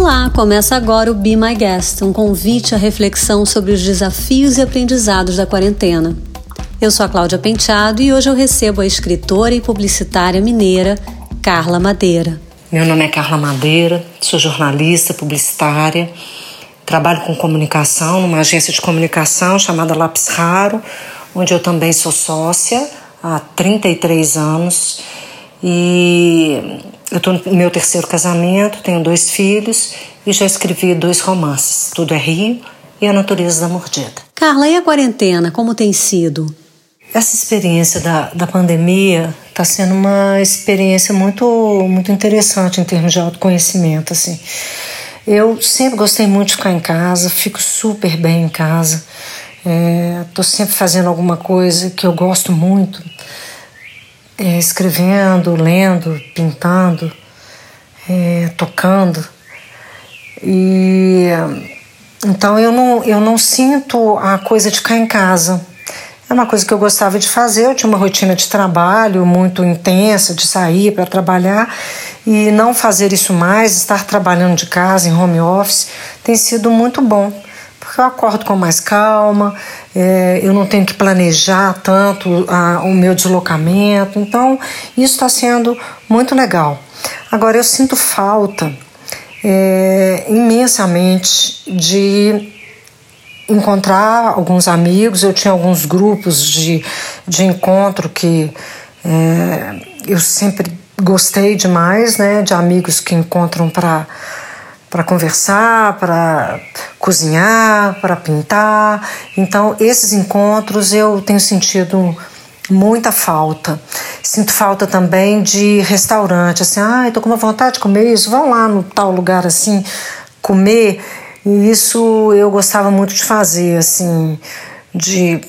Olá, começa agora o Be My Guest, um convite à reflexão sobre os desafios e aprendizados da quarentena. Eu sou a Cláudia Penteado e hoje eu recebo a escritora e publicitária mineira Carla Madeira. Meu nome é Carla Madeira, sou jornalista, publicitária, trabalho com comunicação numa agência de comunicação chamada Lápis Raro, onde eu também sou sócia há 33 anos e eu estou no meu terceiro casamento, tenho dois filhos e já escrevi dois romances, Tudo é Rio e A Natureza da Mordida. Carla, e a quarentena, como tem sido? Essa experiência da, da pandemia está sendo uma experiência muito, muito interessante em termos de autoconhecimento. Assim. Eu sempre gostei muito de ficar em casa, fico super bem em casa. Estou é, sempre fazendo alguma coisa que eu gosto muito é, escrevendo, lendo, pintando, é, tocando. E então eu não, eu não sinto a coisa de ficar em casa. É uma coisa que eu gostava de fazer, eu tinha uma rotina de trabalho muito intensa, de sair para trabalhar e não fazer isso mais, estar trabalhando de casa, em home office, tem sido muito bom porque eu acordo com mais calma, é, eu não tenho que planejar tanto a, o meu deslocamento, então isso está sendo muito legal. Agora eu sinto falta é, imensamente de encontrar alguns amigos, eu tinha alguns grupos de, de encontro que é, eu sempre gostei demais, né, de amigos que encontram para para conversar, para cozinhar, para pintar. Então, esses encontros eu tenho sentido muita falta. Sinto falta também de restaurante, assim, ah, estou com uma vontade de comer isso, vão lá no tal lugar assim comer. E isso eu gostava muito de fazer, assim, de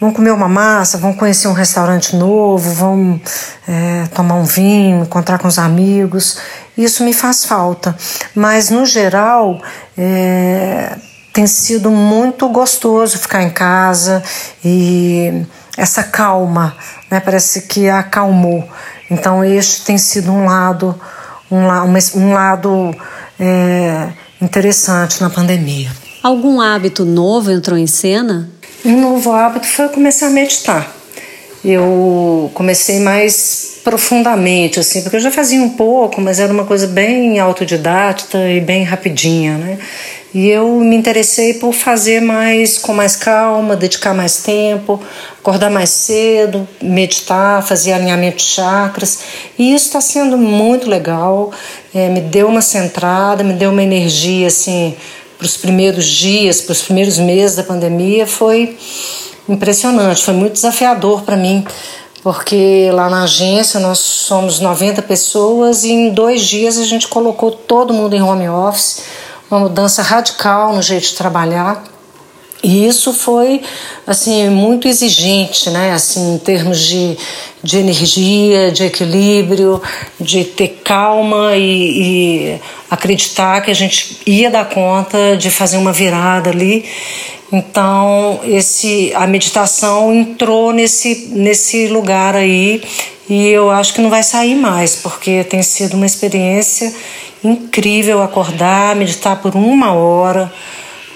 vão comer uma massa, vão conhecer um restaurante novo, vão é, tomar um vinho, encontrar com os amigos. Isso me faz falta. Mas, no geral, é, tem sido muito gostoso ficar em casa e essa calma, né, parece que acalmou. Então, este tem sido um lado, um, um lado é, interessante na pandemia. Algum hábito novo entrou em cena? Um novo hábito foi começar a meditar. Eu comecei mais profundamente, assim, porque eu já fazia um pouco, mas era uma coisa bem autodidata e bem rapidinha, né? E eu me interessei por fazer mais com mais calma, dedicar mais tempo, acordar mais cedo, meditar, fazer alinhamento de chakras. E isso está sendo muito legal. É, me deu uma centrada, me deu uma energia assim para os primeiros dias, para os primeiros meses da pandemia, foi impressionante, foi muito desafiador para mim, porque lá na agência nós somos 90 pessoas e em dois dias a gente colocou todo mundo em home office, uma mudança radical no jeito de trabalhar. E isso foi assim muito exigente, né? Assim, em termos de, de energia, de equilíbrio, de ter calma e, e acreditar que a gente ia dar conta de fazer uma virada ali. Então, esse a meditação entrou nesse nesse lugar aí e eu acho que não vai sair mais, porque tem sido uma experiência incrível acordar, meditar por uma hora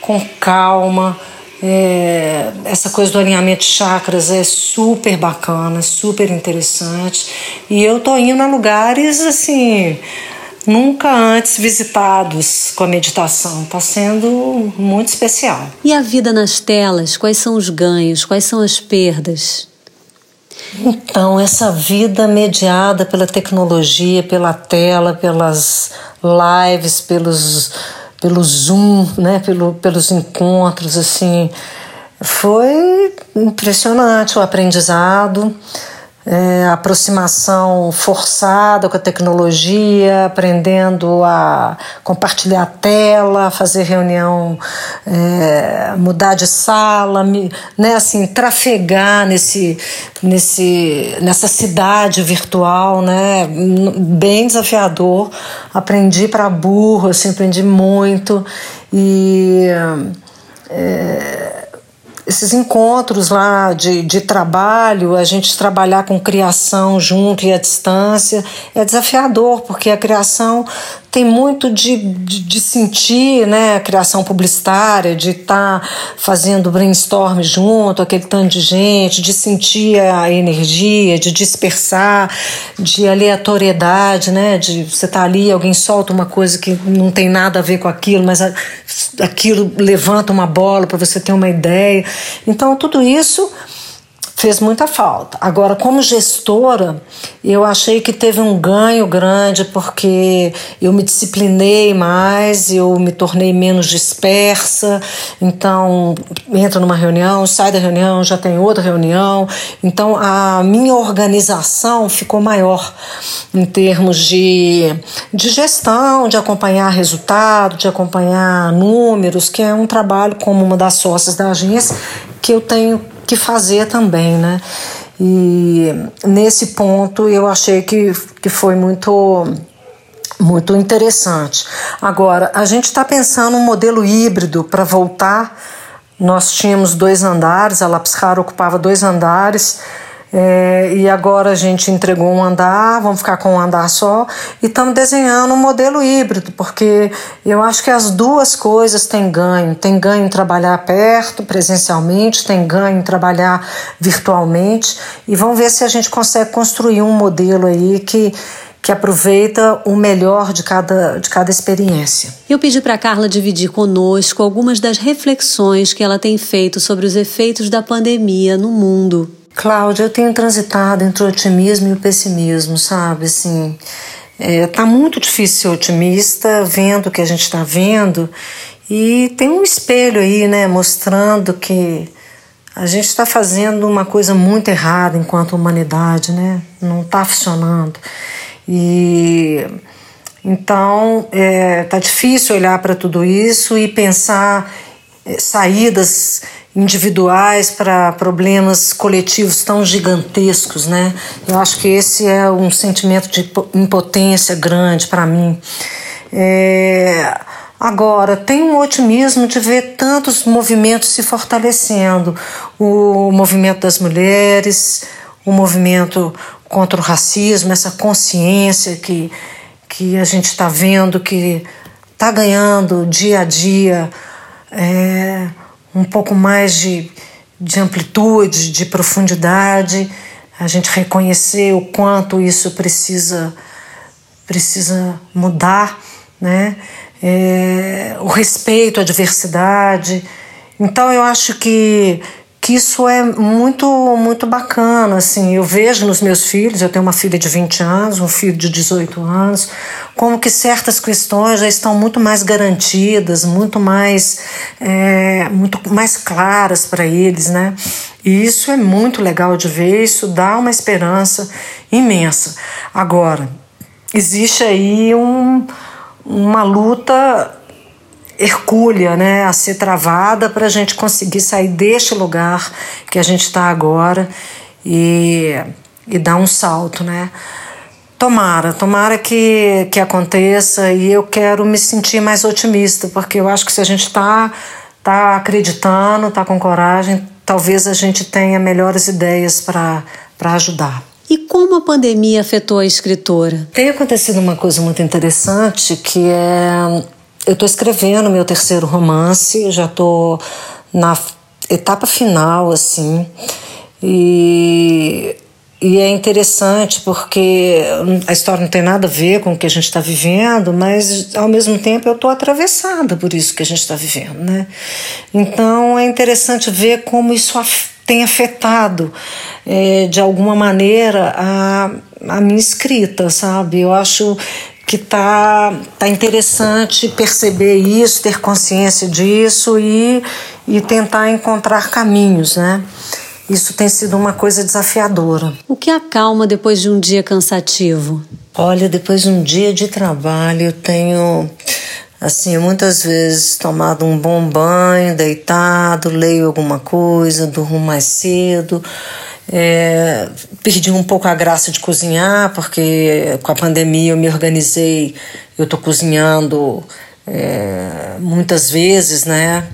com calma é, essa coisa do alinhamento de chakras é super bacana, super interessante. E eu tô indo a lugares assim nunca antes visitados com a meditação. Está sendo muito especial. E a vida nas telas? Quais são os ganhos? Quais são as perdas? Então, essa vida mediada pela tecnologia, pela tela, pelas lives, pelos pelo Zoom, né, pelo, pelos encontros, assim, foi impressionante o aprendizado é, aproximação forçada com a tecnologia, aprendendo a compartilhar a tela, fazer reunião, é, mudar de sala, né, assim, trafegar nesse, nesse, nessa cidade virtual, né, bem desafiador. Aprendi para burro, assim, aprendi muito e é, esses encontros lá de, de trabalho, a gente trabalhar com criação junto e à distância, é desafiador, porque a criação tem muito de, de, de sentir né, a criação publicitária, de estar tá fazendo brainstorm junto, aquele tanto de gente, de sentir a energia, de dispersar, de aleatoriedade, né? De você tá ali, alguém solta uma coisa que não tem nada a ver com aquilo, mas aquilo levanta uma bola para você ter uma ideia. Então, tudo isso fez muita falta. Agora, como gestora, eu achei que teve um ganho grande porque eu me disciplinei mais, eu me tornei menos dispersa. Então, entro numa reunião, sai da reunião, já tem outra reunião. Então, a minha organização ficou maior em termos de, de gestão, de acompanhar resultado, de acompanhar números, que é um trabalho como uma das sócias da agência que eu tenho que fazer também, né? E nesse ponto eu achei que, que foi muito muito interessante. Agora, a gente está pensando um modelo híbrido para voltar. Nós tínhamos dois andares, a Lápis ocupava dois andares é, e agora a gente entregou um andar, vamos ficar com um andar só e estamos desenhando um modelo híbrido, porque eu acho que as duas coisas têm ganho. Tem ganho em trabalhar perto, presencialmente, tem ganho em trabalhar virtualmente e vamos ver se a gente consegue construir um modelo aí que que aproveita o melhor de cada, de cada experiência. Eu pedi para Carla dividir conosco algumas das reflexões que ela tem feito sobre os efeitos da pandemia no mundo. Cláudia, eu tenho transitado entre o otimismo e o pessimismo, sabe? Assim, é, tá muito difícil ser otimista vendo o que a gente está vendo e tem um espelho aí, né, mostrando que a gente está fazendo uma coisa muito errada enquanto humanidade, né? Não está funcionando. E então é, tá difícil olhar para tudo isso e pensar é, saídas individuais para problemas coletivos tão gigantescos, né? Eu acho que esse é um sentimento de impotência grande para mim. É... Agora, tem um otimismo de ver tantos movimentos se fortalecendo o movimento das mulheres, o movimento contra o racismo, essa consciência que, que a gente está vendo que está ganhando dia a dia. É um pouco mais de, de amplitude, de profundidade, a gente reconhecer o quanto isso precisa, precisa mudar, né? É, o respeito à diversidade. Então eu acho que que isso é muito muito bacana assim. Eu vejo nos meus filhos eu tenho uma filha de 20 anos um filho de 18 anos como que certas questões já estão muito mais garantidas muito mais é, muito mais claras para eles né? E isso é muito legal de ver isso dá uma esperança imensa. Agora existe aí um, uma luta hercúlea né, a ser travada para a gente conseguir sair deste lugar que a gente está agora e, e dar um salto. Né? Tomara, tomara que, que aconteça e eu quero me sentir mais otimista, porque eu acho que se a gente está tá acreditando, está com coragem, talvez a gente tenha melhores ideias para ajudar. E como a pandemia afetou a escritora? Tem acontecido uma coisa muito interessante que é eu estou escrevendo meu terceiro romance, já estou na etapa final, assim, e, e é interessante porque a história não tem nada a ver com o que a gente está vivendo, mas ao mesmo tempo eu estou atravessada por isso que a gente está vivendo, né? Então é interessante ver como isso tem afetado é, de alguma maneira a, a minha escrita, sabe? Eu acho que tá, tá interessante perceber isso, ter consciência disso e, e tentar encontrar caminhos, né? Isso tem sido uma coisa desafiadora. O que acalma depois de um dia cansativo? Olha, depois de um dia de trabalho, eu tenho, assim, muitas vezes tomado um bom banho, deitado, leio alguma coisa, durmo mais cedo é, perdi um pouco a graça de cozinhar, porque com a pandemia eu me organizei, eu estou cozinhando é, muitas vezes, né?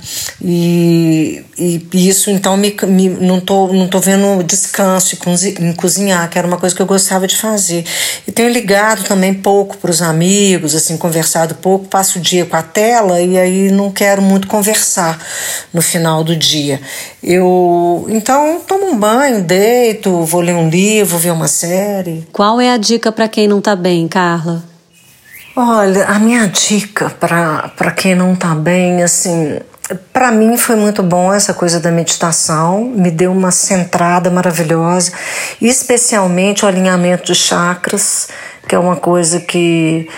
E, e isso então me, me, não tô não tô vendo descanso em cozinhar, que era uma coisa que eu gostava de fazer. E tenho ligado também pouco para os amigos, assim, conversado pouco, passo o dia com a tela e aí não quero muito conversar no final do dia. Eu então tomo um banho, deito, vou ler um livro, ver uma série. Qual é a dica para quem não está bem, Carla? Olha, a minha dica para quem não está bem, assim, para mim foi muito bom essa coisa da meditação, me deu uma centrada maravilhosa, especialmente o alinhamento de chakras, que é uma coisa que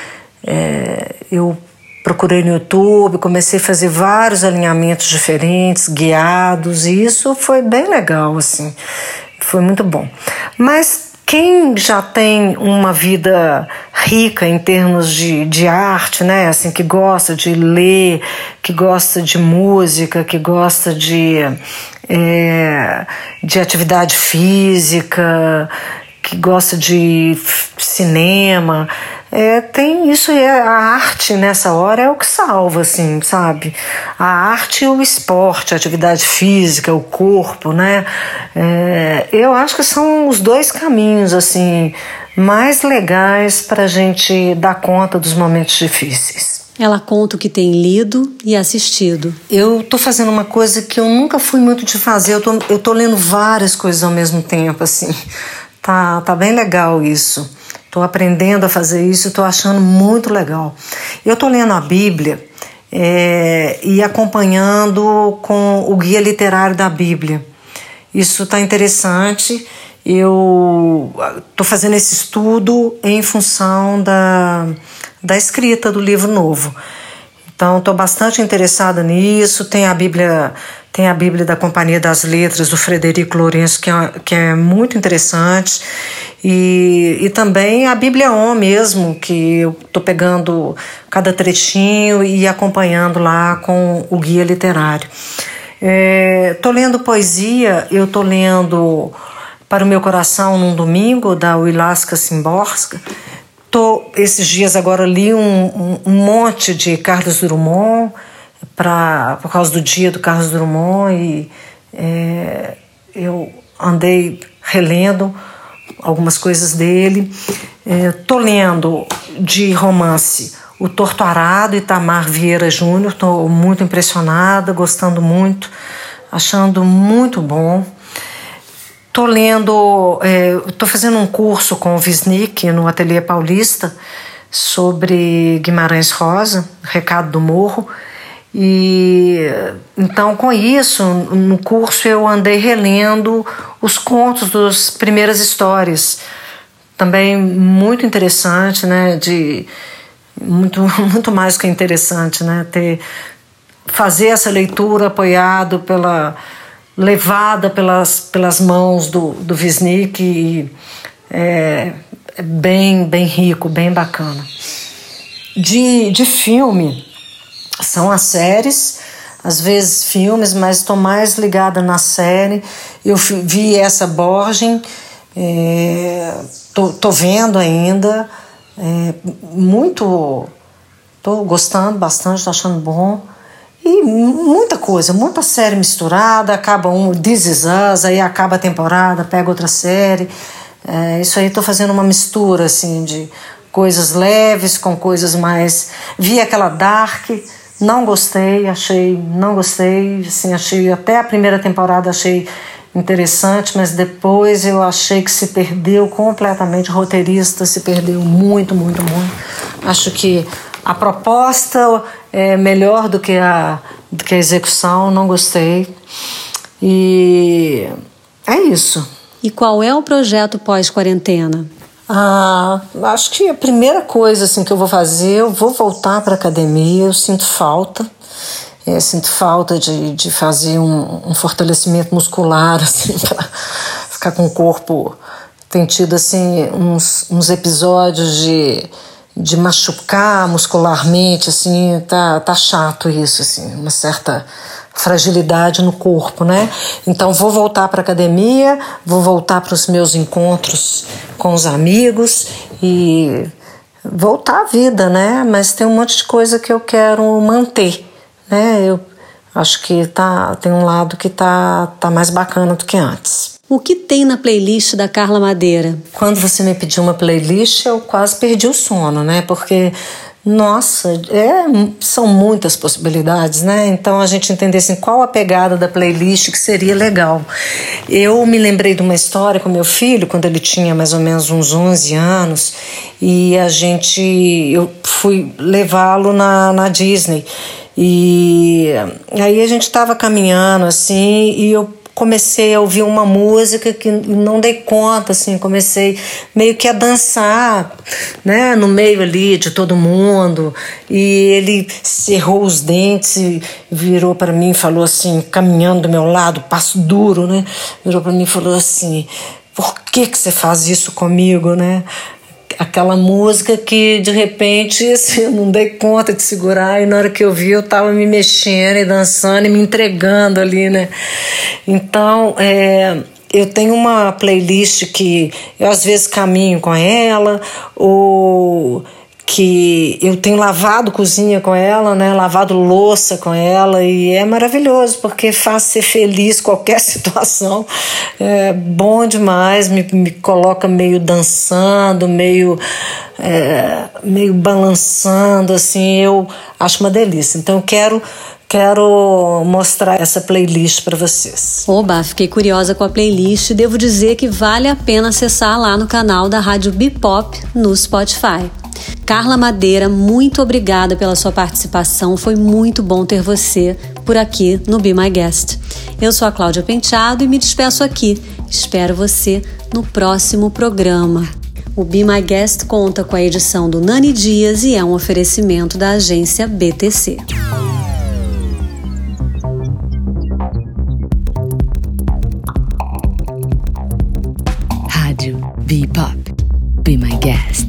é, eu procurei no YouTube, comecei a fazer vários alinhamentos diferentes, guiados, e isso foi bem legal, assim, foi muito bom. Mas quem já tem uma vida rica em termos de, de arte, né? Assim, que gosta de ler, que gosta de música, que gosta de, é, de atividade física, que gosta de cinema, é, tem isso é a arte nessa hora é o que salva, assim, sabe? A arte e o esporte, a atividade física, o corpo, né? É, eu acho que são os dois caminhos, assim, mais legais para a gente dar conta dos momentos difíceis. Ela conta o que tem lido e assistido. Eu tô fazendo uma coisa que eu nunca fui muito de fazer. Eu tô, eu tô lendo várias coisas ao mesmo tempo, assim. Tá, tá bem legal isso. Estou aprendendo a fazer isso, estou achando muito legal. Eu estou lendo a Bíblia é, e acompanhando com o guia literário da Bíblia. Isso está interessante. Eu estou fazendo esse estudo em função da, da escrita do livro novo. Então, estou bastante interessada nisso. Tem a Bíblia tem a Bíblia da Companhia das Letras, do Frederico Lourenço, que é, que é muito interessante. E, e também a Bíblia On mesmo, que eu estou pegando cada trechinho e acompanhando lá com o guia literário. Estou é, lendo poesia, eu estou lendo Para o Meu Coração num Domingo, da Wilaska Simborska. Tô, esses dias agora li um, um, monte de Carlos Drummond, pra, por causa do dia do Carlos Drummond e é, eu andei relendo algumas coisas dele. Estou é, lendo de romance O Torto Arado, Itamar Vieira Júnior. Estou muito impressionada, gostando muito, achando muito bom. Estou lendo, é, fazendo um curso com o Visnik no Ateliê Paulista sobre Guimarães Rosa, Recado do Morro. E então com isso, no curso eu andei relendo os contos das primeiras histórias. Também muito interessante, né, de muito muito mais que interessante, né, ter fazer essa leitura apoiado pela levada pelas, pelas mãos do, do Wisnik e é, é bem bem rico, bem bacana. De, de filme, são as séries, às vezes filmes, mas estou mais ligada na série. Eu vi essa Borgen, é, tô, tô vendo ainda, é, muito, tô gostando bastante, tô achando bom. E muita coisa, muita série misturada, acaba um This Is Us, aí acaba a temporada, pega outra série. É, isso aí estou fazendo uma mistura assim de coisas leves com coisas mais. Vi aquela Dark, não gostei, achei, não gostei, assim, achei até a primeira temporada achei interessante, mas depois eu achei que se perdeu completamente, o roteirista se perdeu muito, muito, muito. Acho que a proposta é melhor do que a, do que a execução, não gostei. E é isso. E qual é o projeto pós-quarentena? Ah, acho que a primeira coisa assim que eu vou fazer, eu vou voltar para academia. Eu sinto falta, é, sinto falta de, de fazer um, um fortalecimento muscular assim para ficar com o corpo. Tem tido assim uns, uns episódios de, de machucar muscularmente, assim, tá, tá chato isso, assim, uma certa fragilidade no corpo, né? Então vou voltar para academia, vou voltar para os meus encontros com os amigos e voltar à vida, né? Mas tem um monte de coisa que eu quero manter, né? Eu acho que tá, tem um lado que tá, tá mais bacana do que antes. O que tem na playlist da Carla Madeira? Quando você me pediu uma playlist, eu quase perdi o sono, né? Porque nossa, é, são muitas possibilidades, né? Então a gente entender assim, qual a pegada da playlist que seria legal. Eu me lembrei de uma história com meu filho, quando ele tinha mais ou menos uns 11 anos, e a gente, eu fui levá-lo na, na Disney. E aí a gente estava caminhando assim, e eu comecei a ouvir uma música que não dei conta, assim, comecei meio que a dançar, né, no meio ali de todo mundo. E ele cerrou os dentes e virou para mim e falou assim, caminhando do meu lado, passo duro, né? Virou para mim e falou assim: "Por que que você faz isso comigo, né?" Aquela música que de repente assim, eu não dei conta de segurar e na hora que eu vi eu estava me mexendo e dançando e me entregando ali, né? Então, é, eu tenho uma playlist que eu às vezes caminho com ela ou que eu tenho lavado cozinha com ela, né? Lavado louça com ela e é maravilhoso porque faz ser feliz qualquer situação. É bom demais, me, me coloca meio dançando, meio é, meio balançando, assim. Eu acho uma delícia. Então eu quero quero mostrar essa playlist para vocês. Oba, fiquei curiosa com a playlist. Devo dizer que vale a pena acessar lá no canal da Rádio Bipop no Spotify. Carla Madeira, muito obrigada pela sua participação. Foi muito bom ter você por aqui no Be My Guest. Eu sou a Cláudia Penteado e me despeço aqui. Espero você no próximo programa. O Be My Guest conta com a edição do Nani Dias e é um oferecimento da agência BTC. Rádio Bebop. Be My Guest.